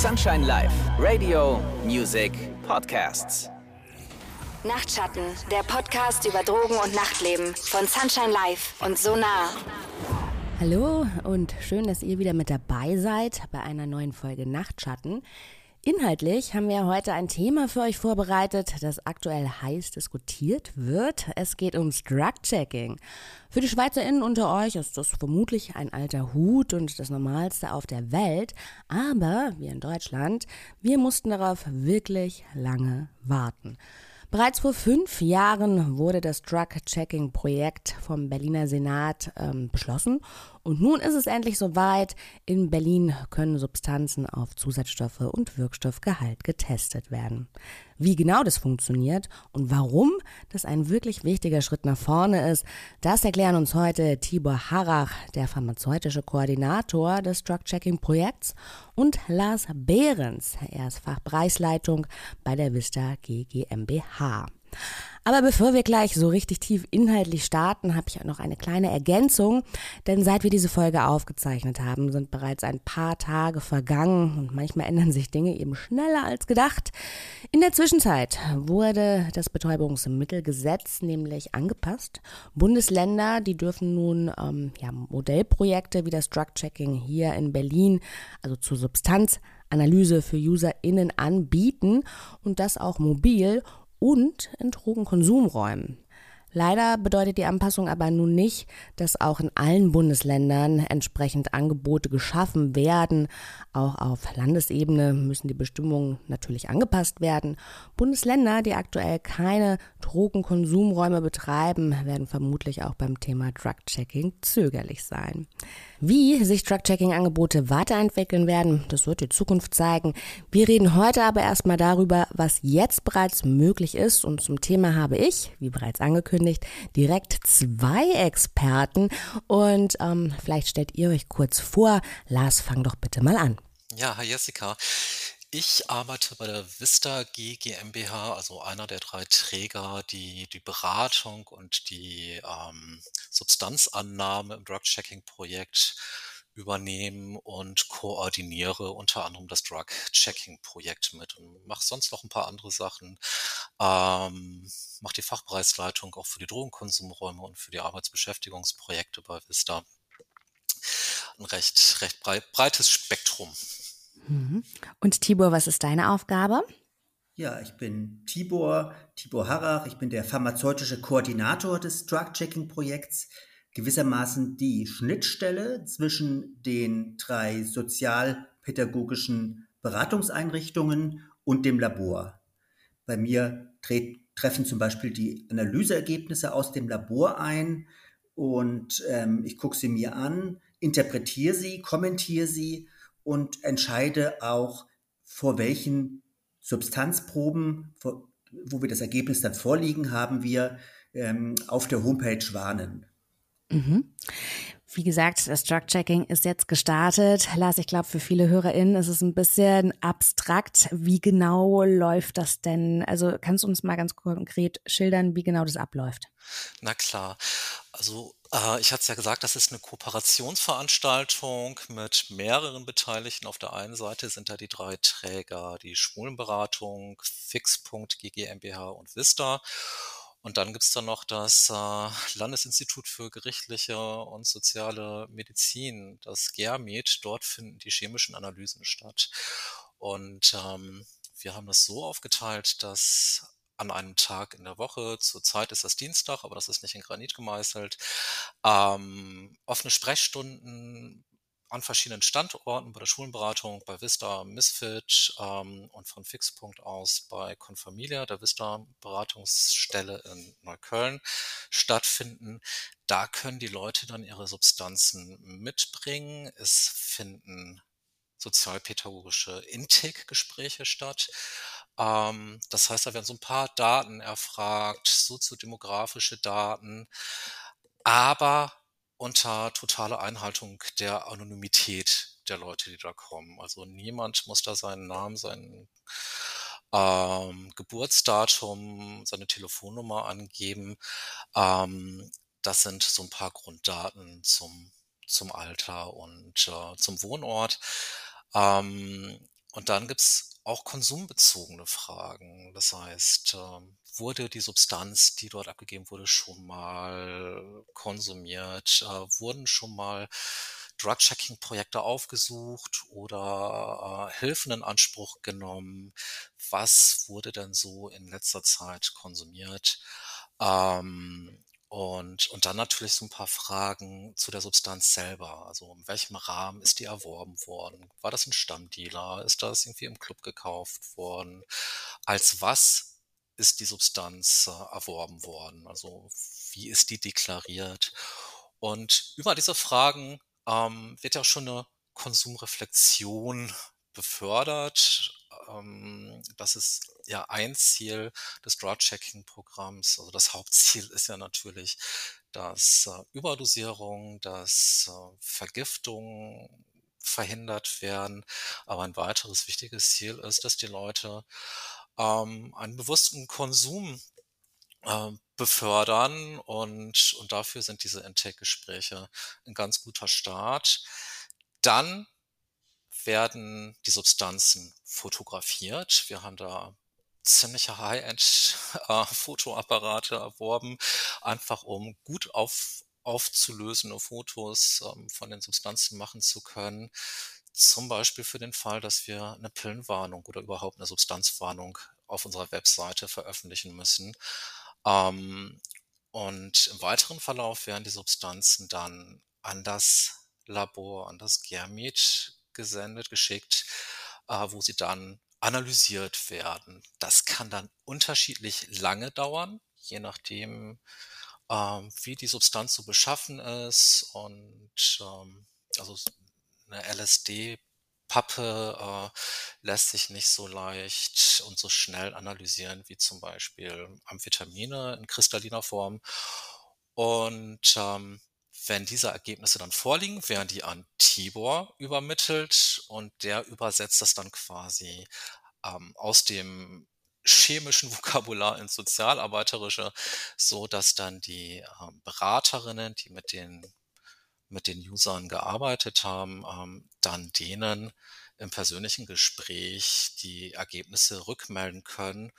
Sunshine Live, Radio, Music, Podcasts. Nachtschatten, der Podcast über Drogen und Nachtleben von Sunshine Live und Sonar. Hallo und schön, dass ihr wieder mit dabei seid bei einer neuen Folge Nachtschatten. Inhaltlich haben wir heute ein Thema für euch vorbereitet, das aktuell heiß diskutiert wird. Es geht ums Drug-Checking. Für die SchweizerInnen unter euch ist das vermutlich ein alter Hut und das Normalste auf der Welt. Aber wir in Deutschland, wir mussten darauf wirklich lange warten. Bereits vor fünf Jahren wurde das Drug-Checking-Projekt vom Berliner Senat ähm, beschlossen und nun ist es endlich soweit. In Berlin können Substanzen auf Zusatzstoffe und Wirkstoffgehalt getestet werden. Wie genau das funktioniert und warum das ein wirklich wichtiger Schritt nach vorne ist, das erklären uns heute Tibor Harrach, der pharmazeutische Koordinator des Drug-Checking-Projekts, und Lars Behrens, er ist Fachbereichsleitung bei der Vista GmbH. Aber bevor wir gleich so richtig tief inhaltlich starten, habe ich noch eine kleine Ergänzung. Denn seit wir diese Folge aufgezeichnet haben, sind bereits ein paar Tage vergangen und manchmal ändern sich Dinge eben schneller als gedacht. In der Zwischenzeit wurde das Betäubungsmittelgesetz nämlich angepasst. Bundesländer, die dürfen nun ähm, ja, Modellprojekte wie das Drug-Checking hier in Berlin, also zur Substanzanalyse für UserInnen anbieten und das auch mobil und in Drogenkonsumräumen. Leider bedeutet die Anpassung aber nun nicht, dass auch in allen Bundesländern entsprechend Angebote geschaffen werden. Auch auf Landesebene müssen die Bestimmungen natürlich angepasst werden. Bundesländer, die aktuell keine Drogenkonsumräume betreiben, werden vermutlich auch beim Thema Drug-Checking zögerlich sein. Wie sich Drug-Checking-Angebote weiterentwickeln werden, das wird die Zukunft zeigen. Wir reden heute aber erstmal darüber, was jetzt bereits möglich ist. Und zum Thema habe ich, wie bereits angekündigt, direkt zwei Experten. Und ähm, vielleicht stellt ihr euch kurz vor. Lars, fang doch bitte mal an. Ja, hi Jessica. Ich arbeite bei der Vista G GmbH, also einer der drei Träger, die die Beratung und die ähm, Substanzannahme im Drug-Checking-Projekt übernehmen und koordiniere unter anderem das Drug-Checking-Projekt mit und mache sonst noch ein paar andere Sachen. Ähm, mache die Fachbereichsleitung auch für die Drogenkonsumräume und für die Arbeitsbeschäftigungsprojekte bei Vista. Ein recht, recht breit, breites Spektrum. Mhm. Und Tibor, was ist deine Aufgabe? Ja, ich bin Tibor, Tibor Harrach. Ich bin der pharmazeutische Koordinator des Drug-Checking-Projekts, gewissermaßen die Schnittstelle zwischen den drei sozialpädagogischen Beratungseinrichtungen und dem Labor. Bei mir treffen zum Beispiel die Analyseergebnisse aus dem Labor ein und ähm, ich gucke sie mir an, interpretiere sie, kommentiere sie und entscheide auch, vor welchen Substanzproben, wo wir das Ergebnis dann vorliegen haben, wir ähm, auf der Homepage warnen. Mhm. Wie gesagt, das Drug-Checking ist jetzt gestartet. Lars, ich glaube, für viele HörerInnen ist es ein bisschen abstrakt. Wie genau läuft das denn? Also kannst du uns mal ganz konkret schildern, wie genau das abläuft? Na klar. Also äh, ich hatte es ja gesagt, das ist eine Kooperationsveranstaltung mit mehreren Beteiligten. Auf der einen Seite sind da die drei Träger, die Schwulenberatung, Fixpunkt, GmbH und Vista. Und dann gibt's da noch das äh, Landesinstitut für gerichtliche und soziale Medizin, das GERMED. Dort finden die chemischen Analysen statt. Und ähm, wir haben das so aufgeteilt, dass an einem Tag in der Woche, zurzeit ist das Dienstag, aber das ist nicht in Granit gemeißelt, ähm, offene Sprechstunden an verschiedenen Standorten, bei der Schulenberatung, bei Vista Misfit ähm, und von Fixpunkt aus bei Confamilia, der Vista Beratungsstelle in Neukölln stattfinden. Da können die Leute dann ihre Substanzen mitbringen. Es finden sozialpädagogische Intake-Gespräche statt. Ähm, das heißt, da werden so ein paar Daten erfragt, soziodemografische Daten, aber unter totaler Einhaltung der Anonymität der Leute, die da kommen. Also niemand muss da seinen Namen, seinen ähm, Geburtsdatum, seine Telefonnummer angeben. Ähm, das sind so ein paar Grunddaten zum, zum Alter und äh, zum Wohnort. Ähm, und dann gibt's auch konsumbezogene Fragen. Das heißt, ähm, wurde die Substanz, die dort abgegeben wurde, schon mal konsumiert? Äh, wurden schon mal Drug-Checking-Projekte aufgesucht oder äh, Hilfen in Anspruch genommen? Was wurde denn so in letzter Zeit konsumiert? Ähm, und, und dann natürlich so ein paar Fragen zu der Substanz selber. Also in welchem Rahmen ist die erworben worden? War das ein Stammdealer? Ist das irgendwie im Club gekauft worden? Als was ist die Substanz äh, erworben worden? Also wie ist die deklariert? Und über diese Fragen ähm, wird ja schon eine Konsumreflexion befördert. Ähm, das ist ja ein Ziel des Drug-Checking-Programms. Also das Hauptziel ist ja natürlich, dass äh, Überdosierung, dass äh, Vergiftung verhindert werden. Aber ein weiteres wichtiges Ziel ist, dass die Leute ähm, einen bewussten Konsum äh, befördern und, und dafür sind diese Intake-Gespräche ein ganz guter Start. Dann werden die Substanzen fotografiert. Wir haben da ziemliche High-End-Fotoapparate erworben, einfach um gut auf, aufzulösende Fotos ähm, von den Substanzen machen zu können. Zum Beispiel für den Fall, dass wir eine Pillenwarnung oder überhaupt eine Substanzwarnung auf unserer Webseite veröffentlichen müssen. Ähm, und im weiteren Verlauf werden die Substanzen dann an das Labor, an das Germit gesendet, geschickt, äh, wo sie dann analysiert werden. Das kann dann unterschiedlich lange dauern, je nachdem, ähm, wie die Substanz so beschaffen ist. Und ähm, also eine LSD Pappe äh, lässt sich nicht so leicht und so schnell analysieren wie zum Beispiel Amphetamine in kristalliner Form. Und ähm, wenn diese Ergebnisse dann vorliegen, werden die an Tibor übermittelt und der übersetzt das dann quasi ähm, aus dem chemischen Vokabular ins Sozialarbeiterische, so dass dann die ähm, Beraterinnen, die mit den mit den Usern gearbeitet haben, ähm, dann denen im persönlichen Gespräch die Ergebnisse rückmelden können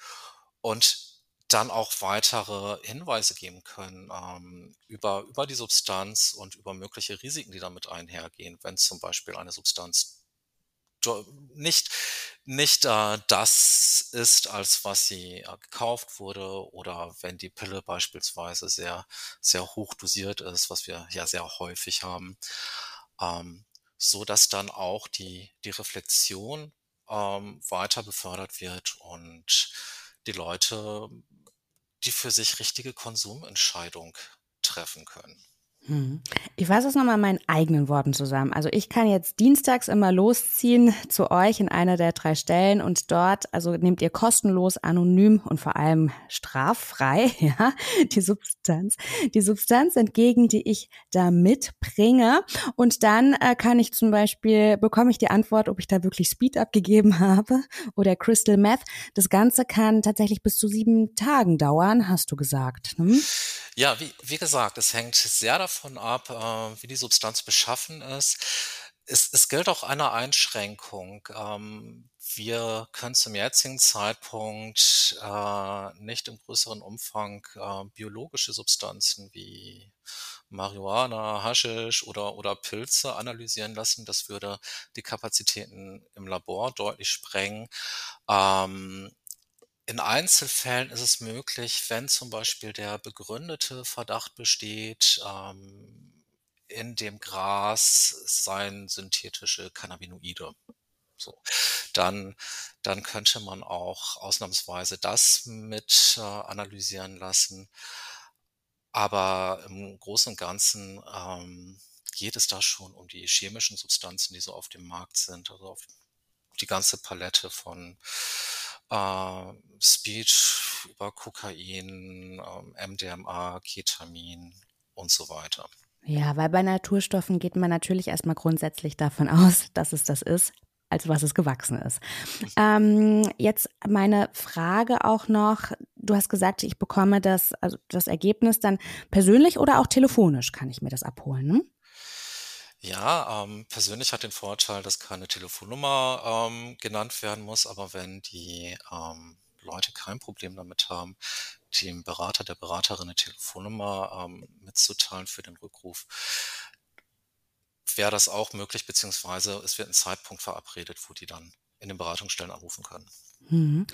und dann auch weitere Hinweise geben können ähm, über, über die Substanz und über mögliche Risiken, die damit einhergehen, wenn zum Beispiel eine Substanz nicht, nicht äh, das ist, als was sie äh, gekauft wurde oder wenn die Pille beispielsweise sehr, sehr hoch dosiert ist, was wir ja sehr häufig haben, ähm, so dass dann auch die, die Reflexion ähm, weiter befördert wird und die Leute die für sich richtige Konsumentscheidung treffen können. Ich fasse es nochmal in meinen eigenen Worten zusammen. Also ich kann jetzt dienstags immer losziehen zu euch in einer der drei Stellen und dort, also nehmt ihr kostenlos, anonym und vor allem straffrei, ja, die Substanz, die Substanz entgegen, die ich da mitbringe. Und dann äh, kann ich zum Beispiel, bekomme ich die Antwort, ob ich da wirklich Speed abgegeben habe oder Crystal Meth. Das Ganze kann tatsächlich bis zu sieben Tagen dauern, hast du gesagt. Hm? Ja, wie, wie gesagt, es hängt sehr davon ab, äh, wie die Substanz beschaffen ist. Es, es gilt auch eine Einschränkung. Ähm, wir können zum jetzigen Zeitpunkt äh, nicht im größeren Umfang äh, biologische Substanzen wie Marihuana, Haschisch oder, oder Pilze analysieren lassen. Das würde die Kapazitäten im Labor deutlich sprengen. Ähm, in Einzelfällen ist es möglich, wenn zum Beispiel der begründete Verdacht besteht, ähm, in dem Gras seien synthetische Cannabinoide. So. Dann, dann könnte man auch ausnahmsweise das mit äh, analysieren lassen. Aber im Großen und Ganzen ähm, geht es da schon um die chemischen Substanzen, die so auf dem Markt sind, also auf die ganze Palette von äh, Speed über Kokain, äh, MDMA, Ketamin und so weiter. Ja, weil bei Naturstoffen geht man natürlich erstmal grundsätzlich davon aus, dass es das ist, als was es gewachsen ist. Ähm, jetzt meine Frage auch noch. Du hast gesagt, ich bekomme das, also das Ergebnis dann persönlich oder auch telefonisch kann ich mir das abholen. Ne? Ja, ähm, persönlich hat den Vorteil, dass keine Telefonnummer ähm, genannt werden muss, aber wenn die ähm, Leute kein Problem damit haben, dem Berater, der Beraterin eine Telefonnummer ähm, mitzuteilen für den Rückruf, wäre das auch möglich, beziehungsweise es wird ein Zeitpunkt verabredet, wo die dann in den Beratungsstellen anrufen können. Mhm.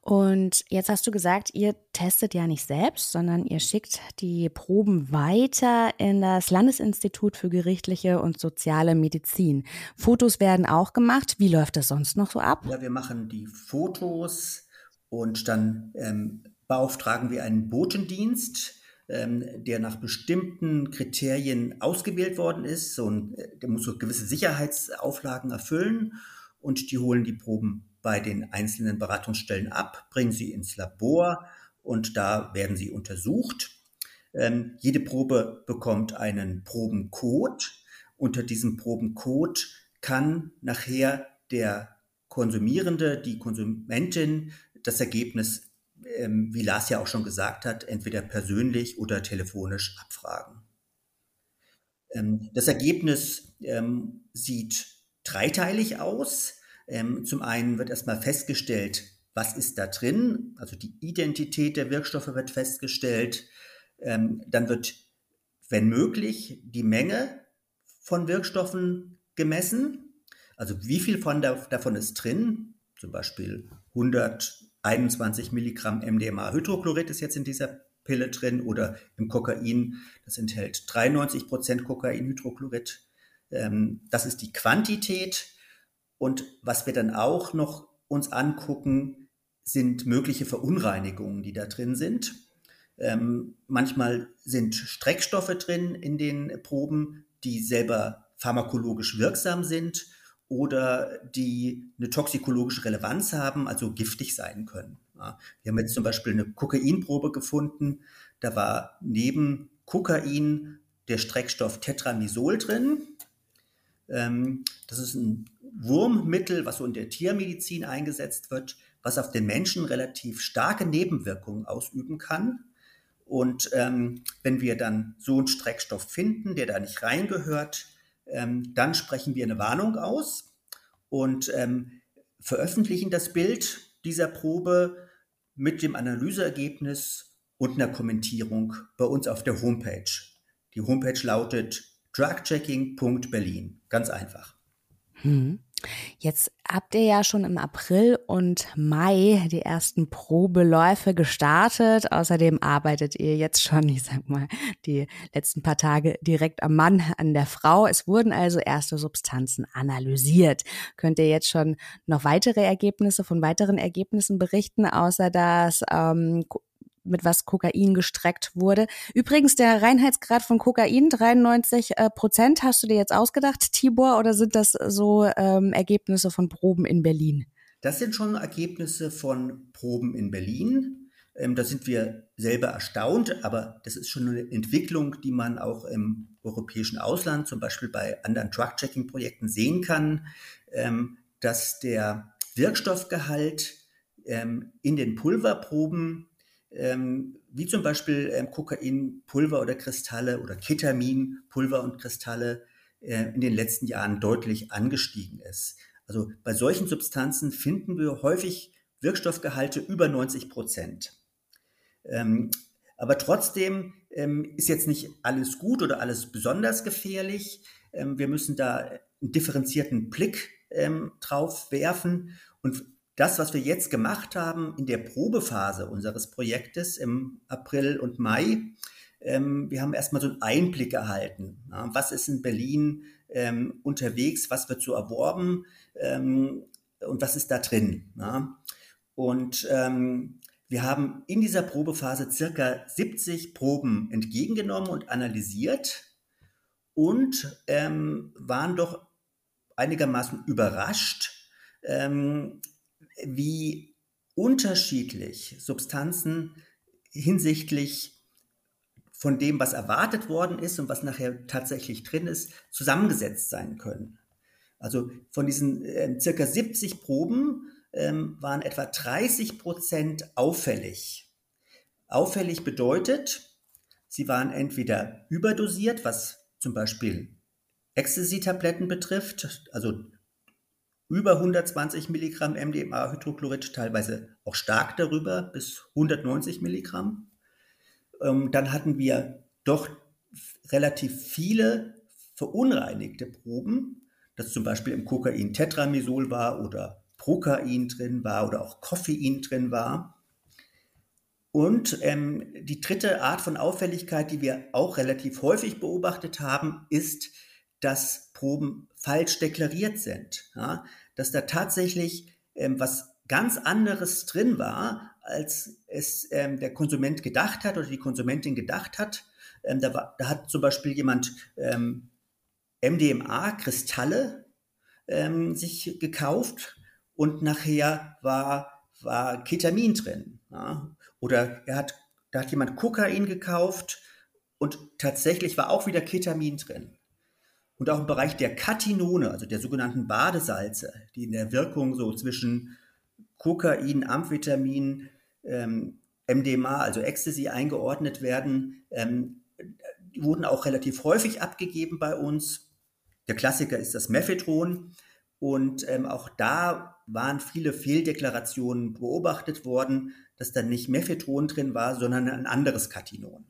Und jetzt hast du gesagt, ihr testet ja nicht selbst, sondern ihr schickt die Proben weiter in das Landesinstitut für gerichtliche und soziale Medizin. Fotos werden auch gemacht. Wie läuft das sonst noch so ab? Ja, wir machen die Fotos und dann ähm, beauftragen wir einen Botendienst, ähm, der nach bestimmten Kriterien ausgewählt worden ist. So äh, der muss so gewisse Sicherheitsauflagen erfüllen und die holen die Proben bei den einzelnen Beratungsstellen ab, bringen sie ins Labor und da werden sie untersucht. Ähm, jede Probe bekommt einen Probencode. Unter diesem Probencode kann nachher der Konsumierende, die Konsumentin das Ergebnis, ähm, wie Lars ja auch schon gesagt hat, entweder persönlich oder telefonisch abfragen. Ähm, das Ergebnis ähm, sieht dreiteilig aus. Ähm, zum einen wird erstmal festgestellt, was ist da drin, also die Identität der Wirkstoffe wird festgestellt. Ähm, dann wird, wenn möglich, die Menge von Wirkstoffen gemessen, also wie viel von da, davon ist drin, zum Beispiel 121 Milligramm MDMA-Hydrochlorid ist jetzt in dieser Pille drin oder im Kokain, das enthält 93 Prozent Kokainhydrochlorid. Ähm, das ist die Quantität. Und was wir dann auch noch uns angucken, sind mögliche Verunreinigungen, die da drin sind. Ähm, manchmal sind Streckstoffe drin in den Proben, die selber pharmakologisch wirksam sind oder die eine toxikologische Relevanz haben, also giftig sein können. Ja, wir haben jetzt zum Beispiel eine Kokainprobe gefunden, da war neben Kokain der Streckstoff Tetramisol drin. Ähm, das ist ein Wurmmittel, was so in der Tiermedizin eingesetzt wird, was auf den Menschen relativ starke Nebenwirkungen ausüben kann. Und ähm, wenn wir dann so einen Streckstoff finden, der da nicht reingehört, ähm, dann sprechen wir eine Warnung aus und ähm, veröffentlichen das Bild dieser Probe mit dem Analyseergebnis und einer Kommentierung bei uns auf der Homepage. Die Homepage lautet drugchecking.berlin. Ganz einfach. Hm. Jetzt habt ihr ja schon im April und Mai die ersten Probeläufe gestartet. Außerdem arbeitet ihr jetzt schon, ich sag mal, die letzten paar Tage direkt am Mann, an der Frau. Es wurden also erste Substanzen analysiert. Könnt ihr jetzt schon noch weitere Ergebnisse von weiteren Ergebnissen berichten, außer dass ähm, mit was Kokain gestreckt wurde. Übrigens, der Reinheitsgrad von Kokain, 93 äh, Prozent, hast du dir jetzt ausgedacht, Tibor, oder sind das so ähm, Ergebnisse von Proben in Berlin? Das sind schon Ergebnisse von Proben in Berlin. Ähm, da sind wir selber erstaunt, aber das ist schon eine Entwicklung, die man auch im europäischen Ausland, zum Beispiel bei anderen Drug-Checking-Projekten sehen kann, ähm, dass der Wirkstoffgehalt ähm, in den Pulverproben ähm, wie zum Beispiel ähm, Kokainpulver oder Kristalle oder Ketaminpulver und Kristalle äh, in den letzten Jahren deutlich angestiegen ist. Also bei solchen Substanzen finden wir häufig Wirkstoffgehalte über 90 Prozent. Ähm, aber trotzdem ähm, ist jetzt nicht alles gut oder alles besonders gefährlich. Ähm, wir müssen da einen differenzierten Blick ähm, drauf werfen und das, was wir jetzt gemacht haben in der Probephase unseres Projektes im April und Mai, ähm, wir haben erstmal so einen Einblick erhalten. Ja, was ist in Berlin ähm, unterwegs, was wird so erworben ähm, und was ist da drin. Ja? Und ähm, wir haben in dieser Probephase circa 70 Proben entgegengenommen und analysiert und ähm, waren doch einigermaßen überrascht, ähm, wie unterschiedlich Substanzen hinsichtlich von dem, was erwartet worden ist und was nachher tatsächlich drin ist, zusammengesetzt sein können. Also von diesen äh, circa 70 Proben ähm, waren etwa 30 Prozent auffällig. Auffällig bedeutet, sie waren entweder überdosiert, was zum Beispiel Ecstasy-Tabletten betrifft, also über 120 Milligramm MDMA-Hydrochlorid, teilweise auch stark darüber, bis 190 Milligramm. Ähm, dann hatten wir doch relativ viele verunreinigte Proben, dass zum Beispiel im Kokain Tetramisol war oder Prokain drin war oder auch Koffein drin war. Und ähm, die dritte Art von Auffälligkeit, die wir auch relativ häufig beobachtet haben, ist, dass Proben falsch deklariert sind. Ja? Dass da tatsächlich ähm, was ganz anderes drin war, als es ähm, der Konsument gedacht hat oder die Konsumentin gedacht hat. Ähm, da, war, da, hat zum Beispiel jemand ähm, MDMA-Kristalle ähm, sich gekauft und nachher war, war Ketamin drin. Ja? Oder er hat, da hat jemand Kokain gekauft und tatsächlich war auch wieder Ketamin drin. Und auch im Bereich der Katinone, also der sogenannten Badesalze, die in der Wirkung so zwischen Kokain, Amphetamin, ähm, MDMA, also Ecstasy eingeordnet werden, ähm, wurden auch relativ häufig abgegeben bei uns. Der Klassiker ist das Mephedron. Und ähm, auch da waren viele Fehldeklarationen beobachtet worden, dass da nicht Mephedron drin war, sondern ein anderes Katinon.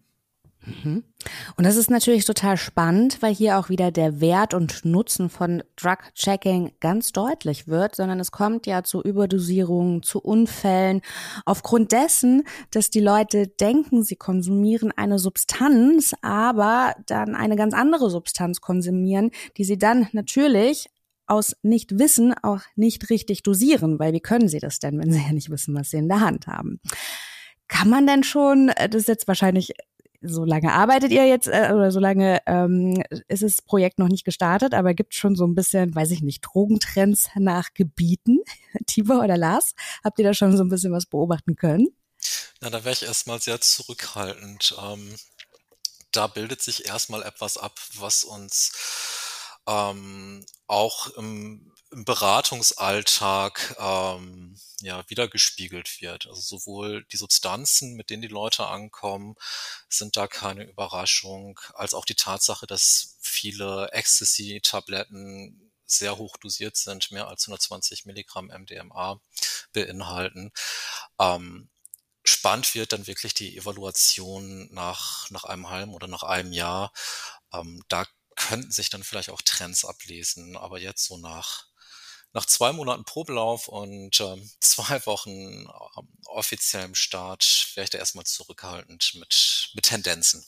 Und das ist natürlich total spannend, weil hier auch wieder der Wert und Nutzen von Drug-Checking ganz deutlich wird, sondern es kommt ja zu Überdosierungen, zu Unfällen, aufgrund dessen, dass die Leute denken, sie konsumieren eine Substanz, aber dann eine ganz andere Substanz konsumieren, die sie dann natürlich aus Nichtwissen auch nicht richtig dosieren, weil wie können sie das denn, wenn sie ja nicht wissen, was sie in der Hand haben? Kann man denn schon, äh, das ist jetzt wahrscheinlich so lange arbeitet ihr jetzt äh, oder so lange ähm, ist das Projekt noch nicht gestartet, aber gibt schon so ein bisschen, weiß ich nicht, Drogentrends nach Gebieten? Tibor oder Lars, habt ihr da schon so ein bisschen was beobachten können? Na, da wäre ich erstmal sehr zurückhaltend. Ähm, da bildet sich erstmal etwas ab, was uns ähm, auch im, im Beratungsalltag ähm, ja wiedergespiegelt wird. Also sowohl die Substanzen, mit denen die Leute ankommen, sind da keine Überraschung, als auch die Tatsache, dass viele Ecstasy-Tabletten sehr hoch dosiert sind, mehr als 120 Milligramm MDMA beinhalten. Ähm, spannend wird dann wirklich die Evaluation nach, nach einem halben oder nach einem Jahr. Ähm, da könnten sich dann vielleicht auch Trends ablesen. Aber jetzt so nach, nach zwei Monaten Probelauf und ähm, zwei Wochen ähm, offiziellem Start wäre ich da erstmal zurückhaltend mit, mit Tendenzen.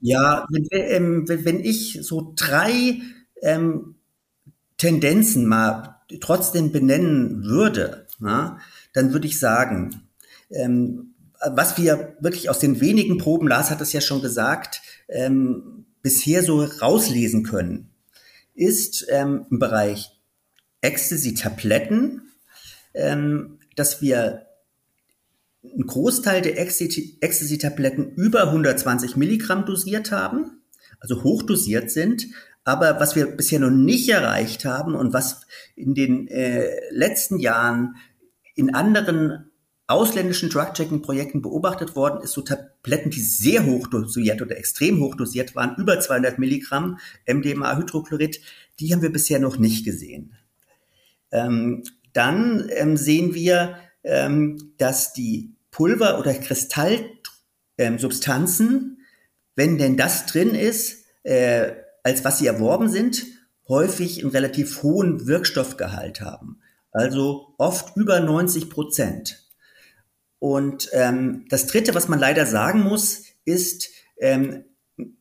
Ja, wenn, ähm, wenn ich so drei ähm, Tendenzen mal trotzdem benennen würde, na, dann würde ich sagen, ähm, was wir wirklich aus den wenigen Proben, Lars hat es ja schon gesagt, ähm, bisher so rauslesen können, ist ähm, im Bereich Ecstasy-Tabletten, ähm, dass wir einen Großteil der Ecstasy-Tabletten über 120 Milligramm dosiert haben, also hochdosiert sind. Aber was wir bisher noch nicht erreicht haben und was in den äh, letzten Jahren in anderen ausländischen Drug-Checking-Projekten beobachtet worden ist, so Tabletten, die sehr hoch dosiert oder extrem hoch dosiert waren, über 200 Milligramm MDMA-Hydrochlorid, die haben wir bisher noch nicht gesehen. Ähm, dann ähm, sehen wir, ähm, dass die Pulver- oder Kristallsubstanzen, wenn denn das drin ist, äh, als was sie erworben sind, häufig einen relativ hohen Wirkstoffgehalt haben. Also oft über 90 Prozent. Und ähm, das Dritte, was man leider sagen muss, ist, ähm,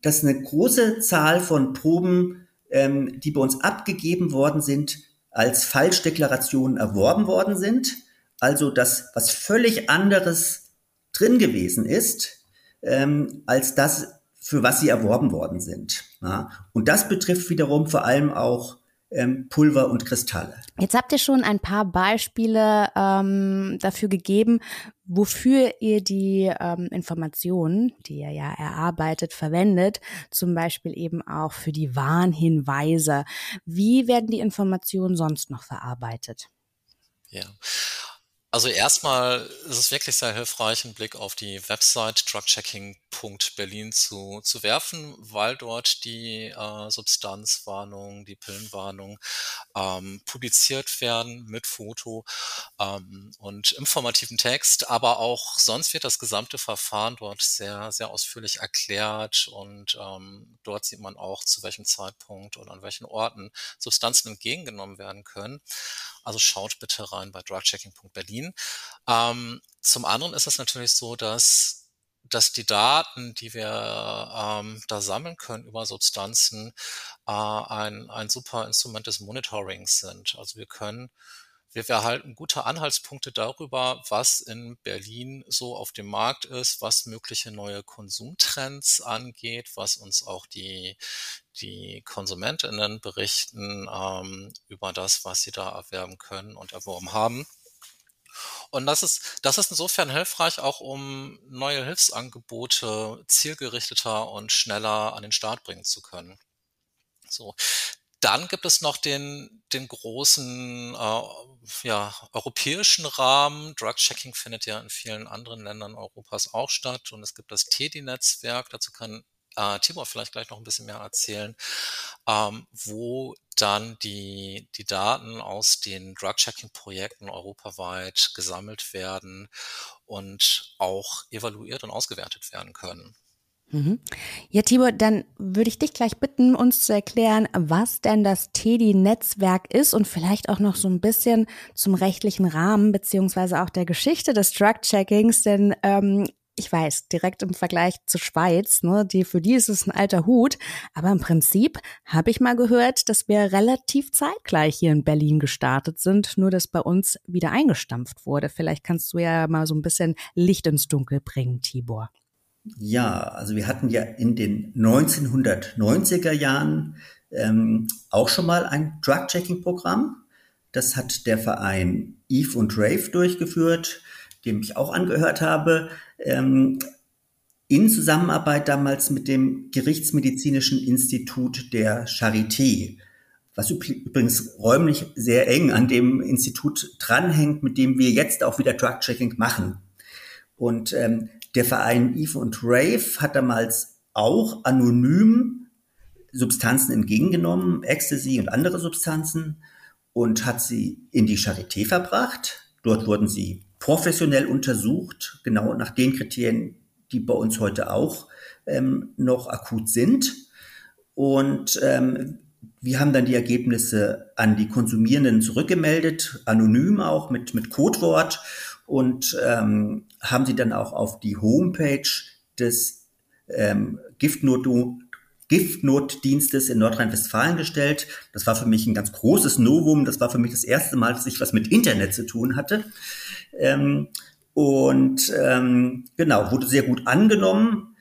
dass eine große Zahl von Proben, ähm, die bei uns abgegeben worden sind, als Falschdeklarationen erworben worden sind. Also dass was völlig anderes drin gewesen ist, ähm, als das, für was sie erworben worden sind. Ja? Und das betrifft wiederum vor allem auch ähm, Pulver und Kristalle. Jetzt habt ihr schon ein paar Beispiele ähm, dafür gegeben, wofür ihr die ähm, Informationen, die ihr ja erarbeitet, verwendet, zum Beispiel eben auch für die Warnhinweise. Wie werden die Informationen sonst noch verarbeitet? Ja. Also erstmal ist es wirklich sehr hilfreich, einen Blick auf die Website drugchecking.berlin zu, zu werfen, weil dort die äh, Substanzwarnung, die Pillenwarnung ähm, publiziert werden mit Foto ähm, und informativen Text, aber auch sonst wird das gesamte Verfahren dort sehr, sehr ausführlich erklärt und ähm, dort sieht man auch, zu welchem Zeitpunkt und an welchen Orten Substanzen entgegengenommen werden können. Also schaut bitte rein bei drugchecking.berlin. Ähm, zum anderen ist es natürlich so, dass dass die Daten, die wir ähm, da sammeln können über Substanzen, äh, ein, ein super Instrument des Monitorings sind. Also wir können, wir erhalten gute Anhaltspunkte darüber, was in Berlin so auf dem Markt ist, was mögliche neue Konsumtrends angeht, was uns auch die, die KonsumentInnen berichten ähm, über das, was sie da erwerben können und erworben haben. Und das ist, das ist insofern hilfreich, auch um neue Hilfsangebote zielgerichteter und schneller an den Start bringen zu können. So. Dann gibt es noch den, den großen äh, ja, europäischen Rahmen. Drug-Checking findet ja in vielen anderen Ländern Europas auch statt. Und es gibt das TEDI-Netzwerk. Dazu kann äh, Tibor vielleicht gleich noch ein bisschen mehr erzählen, ähm, wo dann die, die Daten aus den Drug-Checking-Projekten europaweit gesammelt werden und auch evaluiert und ausgewertet werden können. Mhm. Ja, Tibor, dann würde ich dich gleich bitten, uns zu erklären, was denn das TEDI-Netzwerk ist und vielleicht auch noch so ein bisschen zum rechtlichen Rahmen beziehungsweise auch der Geschichte des Drug-Checkings, denn ähm, ich weiß, direkt im Vergleich zur Schweiz, ne, die, für die ist es ein alter Hut. Aber im Prinzip habe ich mal gehört, dass wir relativ zeitgleich hier in Berlin gestartet sind, nur dass bei uns wieder eingestampft wurde. Vielleicht kannst du ja mal so ein bisschen Licht ins Dunkel bringen, Tibor. Ja, also wir hatten ja in den 1990er Jahren ähm, auch schon mal ein Drug-Checking-Programm. Das hat der Verein Eve und Rave durchgeführt dem ich auch angehört habe, ähm, in Zusammenarbeit damals mit dem Gerichtsmedizinischen Institut der Charité, was übrigens räumlich sehr eng an dem Institut dranhängt, mit dem wir jetzt auch wieder Drug-Checking machen. Und ähm, der Verein Eve und Rave hat damals auch anonym Substanzen entgegengenommen, Ecstasy und andere Substanzen, und hat sie in die Charité verbracht. Dort wurden sie professionell untersucht, genau nach den Kriterien, die bei uns heute auch ähm, noch akut sind. Und ähm, wir haben dann die Ergebnisse an die Konsumierenden zurückgemeldet, anonym auch mit, mit Codewort und ähm, haben sie dann auch auf die Homepage des ähm, Giftnotu Giftnotdienstes in Nordrhein-Westfalen gestellt. Das war für mich ein ganz großes Novum. Das war für mich das erste Mal, dass ich was mit Internet zu tun hatte. Ähm, und ähm, genau, wurde sehr gut angenommen.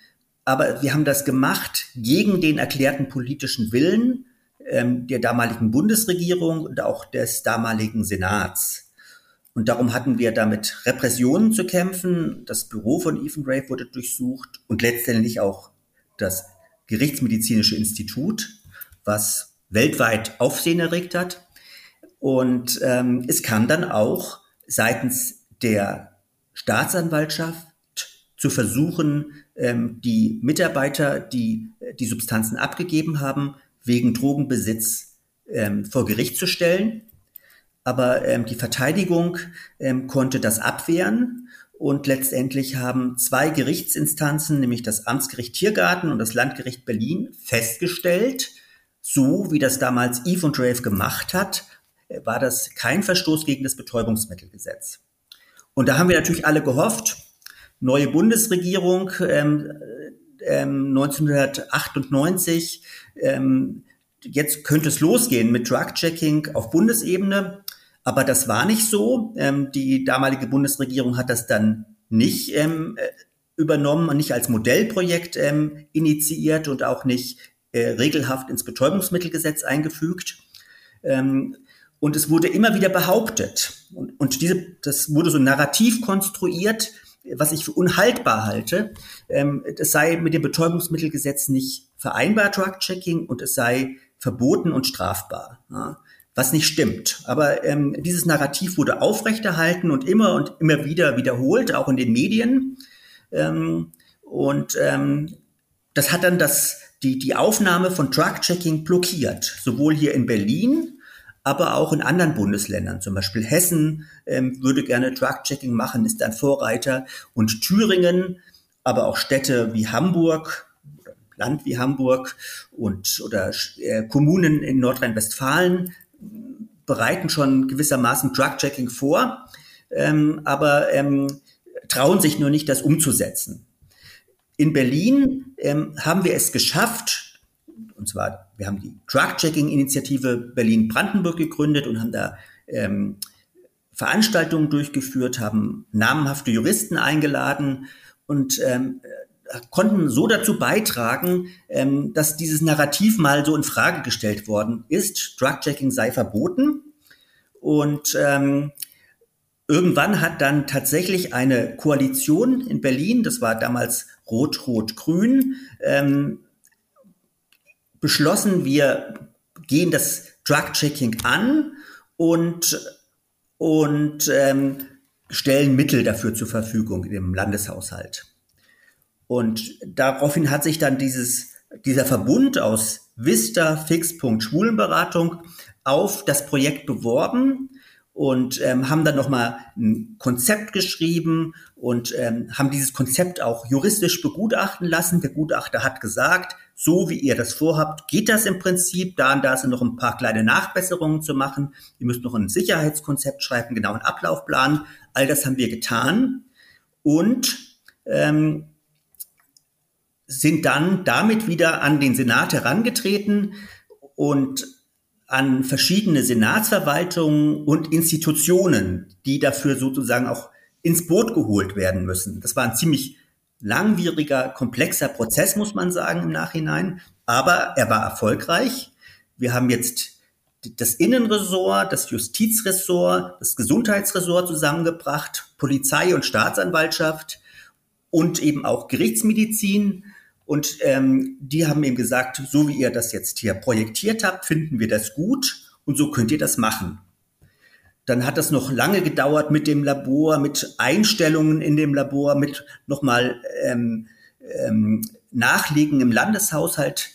Aber wir haben das gemacht gegen den erklärten politischen Willen ähm, der damaligen Bundesregierung und auch des damaligen Senats. Und darum hatten wir damit Repressionen zu kämpfen. Das Büro von Ethan Rave wurde durchsucht und letztendlich auch das Gerichtsmedizinische Institut, was weltweit Aufsehen erregt hat. Und ähm, es kam dann auch seitens der Staatsanwaltschaft zu versuchen, ähm, die Mitarbeiter, die äh, die Substanzen abgegeben haben, wegen Drogenbesitz ähm, vor Gericht zu stellen. Aber ähm, die Verteidigung ähm, konnte das abwehren und letztendlich haben zwei Gerichtsinstanzen, nämlich das Amtsgericht Tiergarten und das Landgericht Berlin, festgestellt, so wie das damals Eve und Rave gemacht hat, war das kein Verstoß gegen das Betäubungsmittelgesetz. Und da haben wir natürlich alle gehofft, neue Bundesregierung ähm, ähm, 1998, ähm, jetzt könnte es losgehen mit Drug-Checking auf Bundesebene. Aber das war nicht so. Ähm, die damalige Bundesregierung hat das dann nicht ähm, äh, übernommen und nicht als Modellprojekt ähm, initiiert und auch nicht äh, regelhaft ins Betäubungsmittelgesetz eingefügt. Ähm, und es wurde immer wieder behauptet, und, und diese, das wurde so narrativ konstruiert, was ich für unhaltbar halte, ähm, es sei mit dem Betäubungsmittelgesetz nicht vereinbar, Drug-Checking, und es sei verboten und strafbar. Ja was nicht stimmt. Aber ähm, dieses Narrativ wurde aufrechterhalten und immer und immer wieder wiederholt, auch in den Medien. Ähm, und ähm, das hat dann das, die, die Aufnahme von Drug-Checking blockiert, sowohl hier in Berlin, aber auch in anderen Bundesländern. Zum Beispiel Hessen ähm, würde gerne Drug-Checking machen, ist ein Vorreiter. Und Thüringen, aber auch Städte wie Hamburg, Land wie Hamburg und oder äh, Kommunen in Nordrhein-Westfalen bereiten schon gewissermaßen Drug-Checking vor, ähm, aber ähm, trauen sich nur nicht, das umzusetzen. In Berlin ähm, haben wir es geschafft, und zwar, wir haben die Drug-Checking-Initiative Berlin-Brandenburg gegründet und haben da ähm, Veranstaltungen durchgeführt, haben namhafte Juristen eingeladen und ähm, konnten so dazu beitragen, ähm, dass dieses Narrativ mal so in Frage gestellt worden ist. Drug-Checking sei verboten. Und ähm, irgendwann hat dann tatsächlich eine Koalition in Berlin, das war damals Rot-Rot-Grün, ähm, beschlossen, wir gehen das Drug-Checking an und, und ähm, stellen Mittel dafür zur Verfügung im Landeshaushalt. Und daraufhin hat sich dann dieses, dieser Verbund aus Vista, Fixpunkt, Schwulenberatung auf das Projekt beworben und ähm, haben dann nochmal ein Konzept geschrieben und ähm, haben dieses Konzept auch juristisch begutachten lassen. Der Gutachter hat gesagt, so wie ihr das vorhabt, geht das im Prinzip. Da und da sind noch ein paar kleine Nachbesserungen zu machen. Ihr müsst noch ein Sicherheitskonzept schreiben, genau einen Ablaufplan. All das haben wir getan. Und ähm, sind dann damit wieder an den Senat herangetreten und an verschiedene Senatsverwaltungen und Institutionen, die dafür sozusagen auch ins Boot geholt werden müssen. Das war ein ziemlich langwieriger, komplexer Prozess, muss man sagen im Nachhinein. Aber er war erfolgreich. Wir haben jetzt das Innenressort, das Justizressort, das Gesundheitsressort zusammengebracht, Polizei und Staatsanwaltschaft und eben auch Gerichtsmedizin und ähm, die haben ihm gesagt, so wie ihr das jetzt hier projektiert habt, finden wir das gut und so könnt ihr das machen. Dann hat das noch lange gedauert mit dem Labor, mit Einstellungen in dem Labor, mit nochmal ähm, ähm, Nachlegen im Landeshaushalt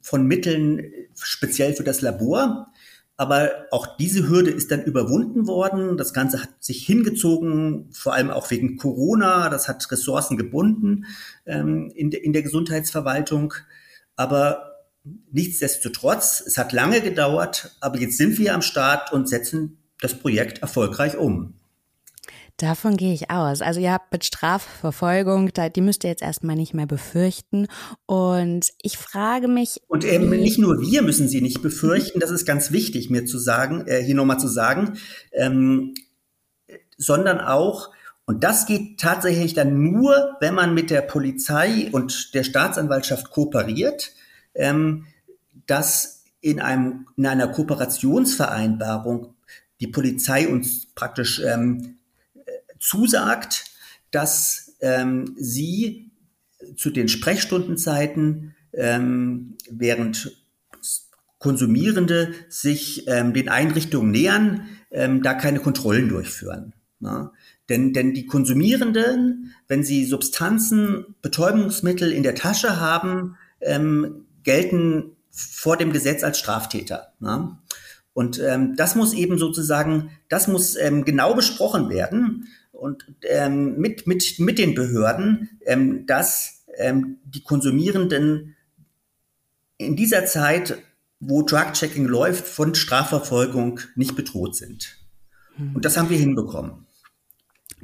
von Mitteln speziell für das Labor. Aber auch diese Hürde ist dann überwunden worden. Das Ganze hat sich hingezogen, vor allem auch wegen Corona. Das hat Ressourcen gebunden ähm, in, de, in der Gesundheitsverwaltung. Aber nichtsdestotrotz, es hat lange gedauert, aber jetzt sind wir am Start und setzen das Projekt erfolgreich um. Davon gehe ich aus. Also ihr habt mit Strafverfolgung, die müsst ihr jetzt erstmal nicht mehr befürchten. Und ich frage mich. Und ähm, nicht nur wir müssen sie nicht befürchten, das ist ganz wichtig, mir zu sagen, äh, hier nochmal zu sagen, ähm, sondern auch, und das geht tatsächlich dann nur, wenn man mit der Polizei und der Staatsanwaltschaft kooperiert, ähm, dass in, einem, in einer Kooperationsvereinbarung die Polizei uns praktisch ähm, zusagt, dass ähm, sie zu den Sprechstundenzeiten, ähm, während Konsumierende sich ähm, den Einrichtungen nähern, ähm, da keine Kontrollen durchführen. Ja? Denn, denn die Konsumierenden, wenn sie Substanzen, Betäubungsmittel in der Tasche haben, ähm, gelten vor dem Gesetz als Straftäter. Ja? Und ähm, das muss eben sozusagen, das muss ähm, genau besprochen werden und ähm, mit, mit, mit den Behörden, ähm, dass ähm, die Konsumierenden in dieser Zeit, wo Drug-Checking läuft, von Strafverfolgung nicht bedroht sind. Und das haben wir hinbekommen.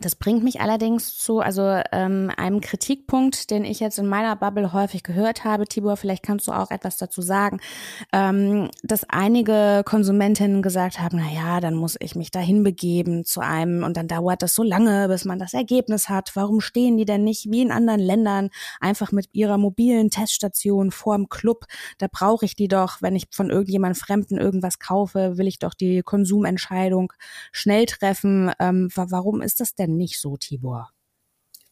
Das bringt mich allerdings zu also ähm, einem Kritikpunkt, den ich jetzt in meiner Bubble häufig gehört habe. Tibor, vielleicht kannst du auch etwas dazu sagen, ähm, dass einige Konsumentinnen gesagt haben, na ja, dann muss ich mich dahin begeben zu einem und dann dauert das so lange, bis man das Ergebnis hat. Warum stehen die denn nicht wie in anderen Ländern einfach mit ihrer mobilen Teststation vorm Club? Da brauche ich die doch, wenn ich von irgendjemand Fremden irgendwas kaufe, will ich doch die Konsumentscheidung schnell treffen. Ähm, warum ist das denn denn nicht so, Tibor?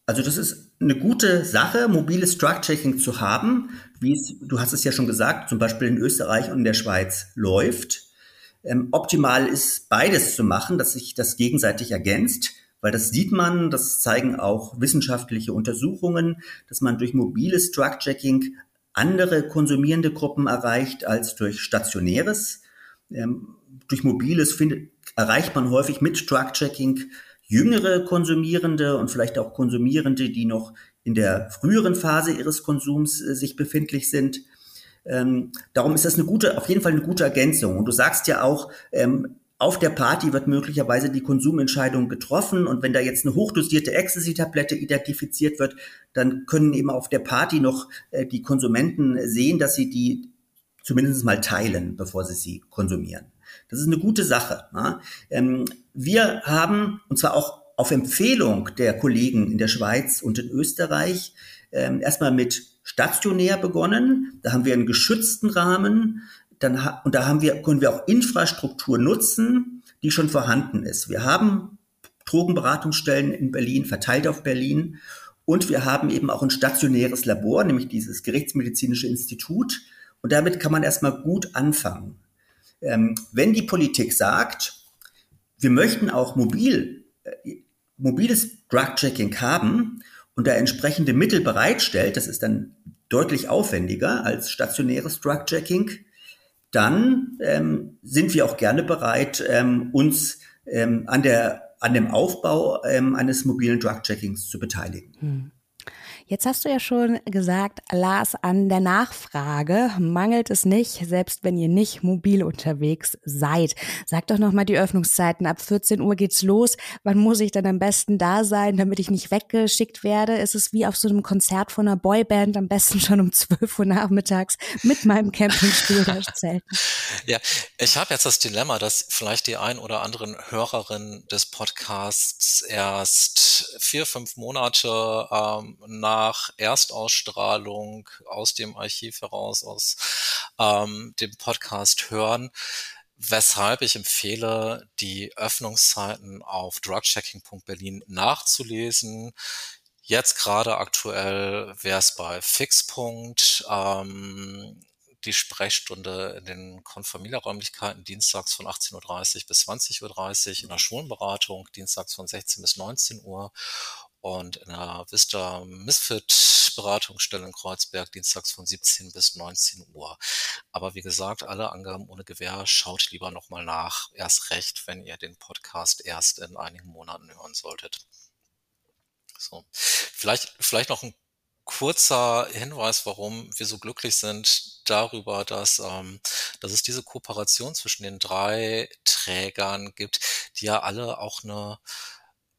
Also das ist eine gute Sache, mobiles Drug-Checking zu haben, wie es, du hast es ja schon gesagt, zum Beispiel in Österreich und in der Schweiz läuft. Ähm, optimal ist beides zu machen, dass sich das gegenseitig ergänzt, weil das sieht man, das zeigen auch wissenschaftliche Untersuchungen, dass man durch mobiles Drug-Checking andere konsumierende Gruppen erreicht als durch stationäres. Ähm, durch mobiles findet, erreicht man häufig mit Drug-Checking jüngere Konsumierende und vielleicht auch Konsumierende, die noch in der früheren Phase ihres Konsums äh, sich befindlich sind. Ähm, darum ist das eine gute, auf jeden Fall eine gute Ergänzung. Und du sagst ja auch, ähm, auf der Party wird möglicherweise die Konsumentscheidung getroffen und wenn da jetzt eine hochdosierte Ecstasy-Tablette identifiziert wird, dann können eben auf der Party noch äh, die Konsumenten sehen, dass sie die zumindest mal teilen, bevor sie sie konsumieren. Das ist eine gute Sache. Ne? Ähm, wir haben, und zwar auch auf Empfehlung der Kollegen in der Schweiz und in Österreich, ähm, erstmal mit stationär begonnen. Da haben wir einen geschützten Rahmen dann und da haben wir, können wir auch Infrastruktur nutzen, die schon vorhanden ist. Wir haben Drogenberatungsstellen in Berlin, verteilt auf Berlin. Und wir haben eben auch ein stationäres Labor, nämlich dieses Gerichtsmedizinische Institut. Und damit kann man erstmal gut anfangen. Ähm, wenn die Politik sagt, wir möchten auch mobil, äh, mobiles Drug-Checking haben und da entsprechende Mittel bereitstellt, das ist dann deutlich aufwendiger als stationäres Drug-Checking, dann ähm, sind wir auch gerne bereit, ähm, uns ähm, an, der, an dem Aufbau ähm, eines mobilen Drug-Checkings zu beteiligen. Hm. Jetzt hast du ja schon gesagt, Lars, an der Nachfrage mangelt es nicht, selbst wenn ihr nicht mobil unterwegs seid. Sag doch nochmal die Öffnungszeiten. Ab 14 Uhr geht's los. Wann muss ich dann am besten da sein, damit ich nicht weggeschickt werde? Ist es wie auf so einem Konzert von einer Boyband, am besten schon um 12 Uhr nachmittags mit meinem Campingstuhl da zelten? Ja, ich habe jetzt das Dilemma, dass vielleicht die ein oder anderen Hörerinnen des Podcasts erst vier, fünf Monate ähm, nach nach Erstausstrahlung aus dem Archiv heraus, aus ähm, dem Podcast hören. Weshalb ich empfehle, die Öffnungszeiten auf drugchecking.berlin nachzulesen. Jetzt gerade aktuell wäre es bei Fixpunkt. Ähm, die Sprechstunde in den Konfamilienräumlichkeiten dienstags von 18.30 Uhr bis 20.30 Uhr, in der Schwulenberatung dienstags von 16 bis 19 Uhr und in der Vista Misfit Beratungsstelle in Kreuzberg dienstags von 17 bis 19 Uhr. Aber wie gesagt, alle Angaben ohne Gewähr, schaut lieber nochmal nach. Erst recht, wenn ihr den Podcast erst in einigen Monaten hören solltet. So. Vielleicht, vielleicht noch ein kurzer Hinweis, warum wir so glücklich sind darüber, dass, ähm, dass es diese Kooperation zwischen den drei Trägern gibt, die ja alle auch eine,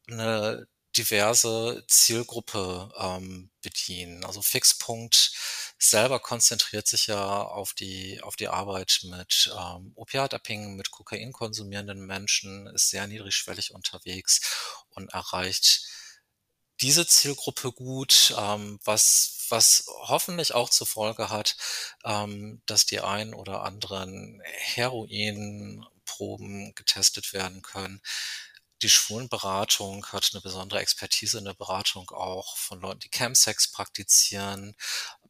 eine diverse Zielgruppe ähm, bedienen. Also Fixpunkt selber konzentriert sich ja auf die, auf die Arbeit mit ähm, Opiatabhängigen, mit Kokain konsumierenden Menschen, ist sehr niedrigschwellig unterwegs und erreicht diese Zielgruppe gut, ähm, was, was hoffentlich auch zur Folge hat, ähm, dass die ein oder anderen Heroinproben getestet werden können die Schwulenberatung hat eine besondere Expertise in der Beratung auch von Leuten, die Campsex praktizieren.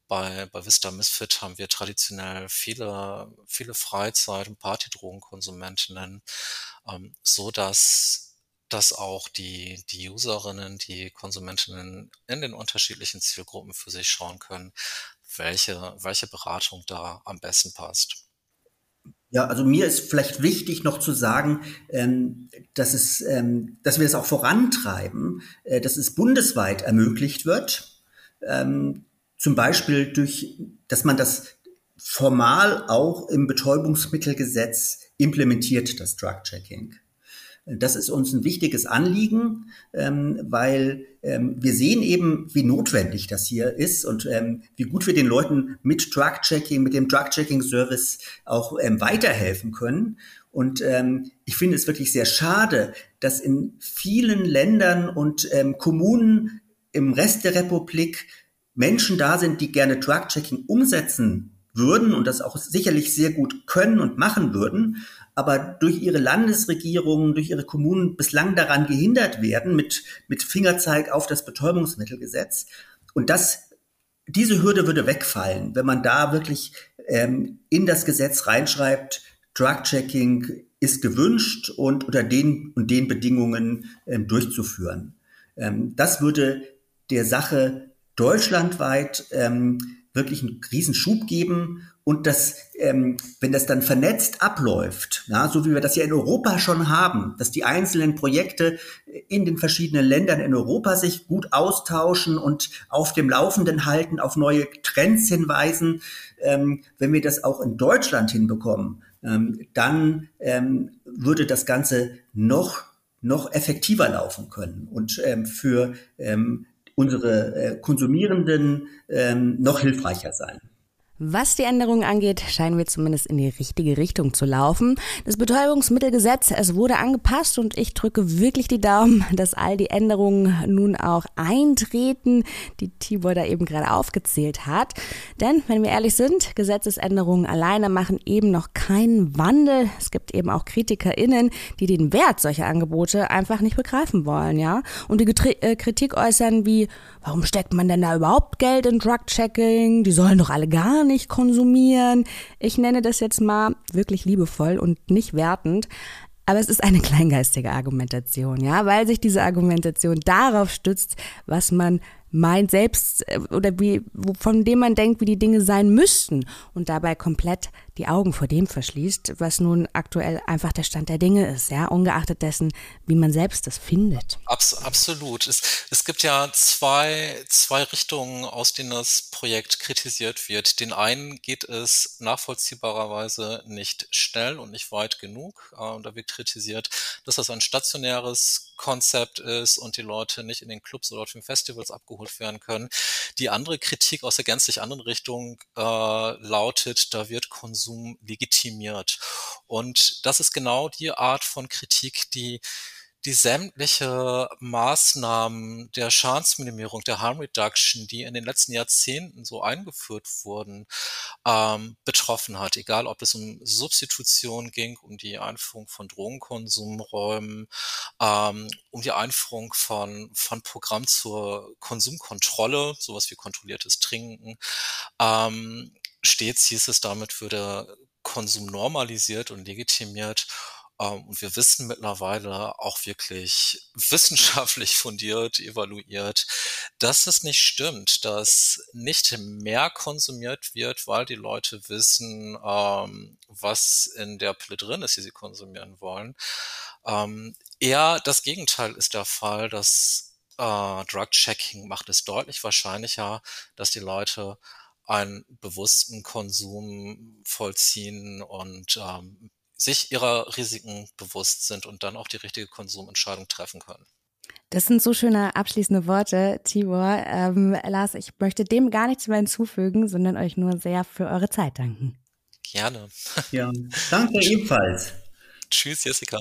Bei, bei Vista Misfit haben wir traditionell viele, viele Freizeit- und Partydrogenkonsumentinnen, ähm, so dass dass auch die, die Userinnen, die Konsumentinnen in den unterschiedlichen Zielgruppen für sich schauen können, welche, welche Beratung da am besten passt. Ja, also mir ist vielleicht wichtig noch zu sagen, ähm, dass, es, ähm, dass wir es auch vorantreiben, äh, dass es bundesweit ermöglicht wird. Ähm, zum Beispiel durch, dass man das formal auch im Betäubungsmittelgesetz implementiert, das Drug-Checking. Das ist uns ein wichtiges Anliegen, ähm, weil ähm, wir sehen eben, wie notwendig das hier ist und ähm, wie gut wir den Leuten mit Drug-Checking, mit dem Drug-Checking-Service auch weiterhelfen können. Und ähm, ich finde es wirklich sehr schade, dass in vielen Ländern und ähm, Kommunen im Rest der Republik Menschen da sind, die gerne Drug-Checking umsetzen würden und das auch sicherlich sehr gut können und machen würden, aber durch ihre Landesregierungen, durch ihre Kommunen bislang daran gehindert werden mit, mit Fingerzeig auf das Betäubungsmittelgesetz. Und das, diese Hürde würde wegfallen, wenn man da wirklich ähm, in das Gesetz reinschreibt, Drug-Checking ist gewünscht und unter den und den Bedingungen ähm, durchzuführen. Ähm, das würde der Sache deutschlandweit ähm, wirklich einen Riesenschub geben und das, ähm, wenn das dann vernetzt abläuft, ja, so wie wir das ja in Europa schon haben, dass die einzelnen Projekte in den verschiedenen Ländern in Europa sich gut austauschen und auf dem Laufenden halten, auf neue Trends hinweisen, ähm, wenn wir das auch in Deutschland hinbekommen, ähm, dann ähm, würde das Ganze noch noch effektiver laufen können und ähm, für ähm, unsere äh, Konsumierenden ähm, noch hilfreicher sein. Was die Änderungen angeht, scheinen wir zumindest in die richtige Richtung zu laufen. Das Betäubungsmittelgesetz, es wurde angepasst und ich drücke wirklich die Daumen, dass all die Änderungen nun auch eintreten, die Tibor da eben gerade aufgezählt hat. Denn, wenn wir ehrlich sind, Gesetzesänderungen alleine machen eben noch keinen Wandel. Es gibt eben auch KritikerInnen, die den Wert solcher Angebote einfach nicht begreifen wollen, ja? Und die äh, Kritik äußern wie, warum steckt man denn da überhaupt Geld in Drug-Checking? Die sollen doch alle gar nicht nicht konsumieren. Ich nenne das jetzt mal wirklich liebevoll und nicht wertend. Aber es ist eine kleingeistige Argumentation, ja, weil sich diese Argumentation darauf stützt, was man meint selbst äh, oder wie, von dem man denkt, wie die Dinge sein müssten und dabei komplett die Augen vor dem verschließt, was nun aktuell einfach der Stand der Dinge ist, ja, ungeachtet dessen, wie man selbst das findet. Abs absolut. Es, es gibt ja zwei, zwei Richtungen, aus denen das Projekt kritisiert wird. Den einen geht es nachvollziehbarerweise nicht schnell und nicht weit genug. Äh, da wird kritisiert, dass das ein stationäres Konzept ist und die Leute nicht in den Clubs oder auf den Festivals abgeholt werden können. Die andere Kritik aus der gänzlich anderen Richtung äh, lautet, da wird Konsum Konsum legitimiert. Und das ist genau die Art von Kritik, die die sämtliche Maßnahmen der Schadensminimierung, der Harm Reduction, die in den letzten Jahrzehnten so eingeführt wurden, ähm, betroffen hat. Egal, ob es um Substitution ging, um die Einführung von Drogenkonsumräumen, ähm, um die Einführung von, von Programm zur Konsumkontrolle, sowas wie kontrolliertes Trinken, ähm, stets hieß es, damit würde Konsum normalisiert und legitimiert. Ähm, und wir wissen mittlerweile auch wirklich wissenschaftlich fundiert, evaluiert, dass es nicht stimmt, dass nicht mehr konsumiert wird, weil die Leute wissen, ähm, was in der Pille drin ist, die sie konsumieren wollen. Ähm, eher das Gegenteil ist der Fall, dass äh, Drug-Checking macht es deutlich wahrscheinlicher, dass die Leute einen bewussten Konsum vollziehen und ähm, sich ihrer Risiken bewusst sind und dann auch die richtige Konsumentscheidung treffen können. Das sind so schöne abschließende Worte, Tibor. Ähm, Lars, ich möchte dem gar nichts mehr hinzufügen, sondern euch nur sehr für eure Zeit danken. Gerne. Ja, danke ebenfalls. Tschüss, Jessica.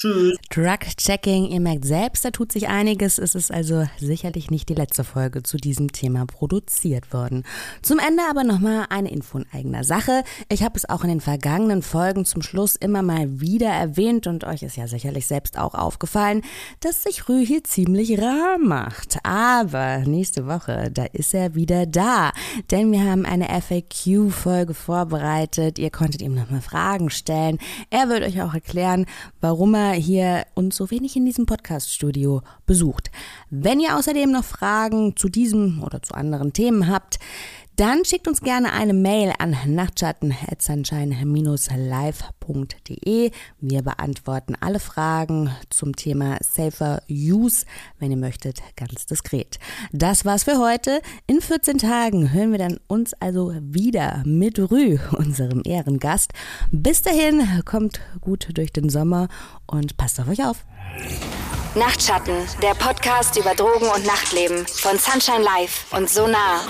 Tschüss. Drug-Checking, ihr merkt selbst, da tut sich einiges. Es ist also sicherlich nicht die letzte Folge zu diesem Thema produziert worden. Zum Ende aber nochmal eine Info in eigener Sache. Ich habe es auch in den vergangenen Folgen zum Schluss immer mal wieder erwähnt und euch ist ja sicherlich selbst auch aufgefallen, dass sich Rü hier ziemlich rar macht. Aber nächste Woche, da ist er wieder da. Denn wir haben eine FAQ-Folge vorbereitet. Ihr konntet ihm nochmal Fragen stellen. Er wird euch auch erklären, warum er hier uns so wenig in diesem Podcast-Studio besucht. Wenn ihr außerdem noch Fragen zu diesem oder zu anderen Themen habt, dann schickt uns gerne eine Mail an nachtschatten-live.de. Wir beantworten alle Fragen zum Thema Safer Use, wenn ihr möchtet, ganz diskret. Das war's für heute. In 14 Tagen hören wir dann uns also wieder mit Rü, unserem Ehrengast. Bis dahin, kommt gut durch den Sommer und passt auf euch auf. Nachtschatten, der Podcast über Drogen und Nachtleben von Sunshine Life und Sonar.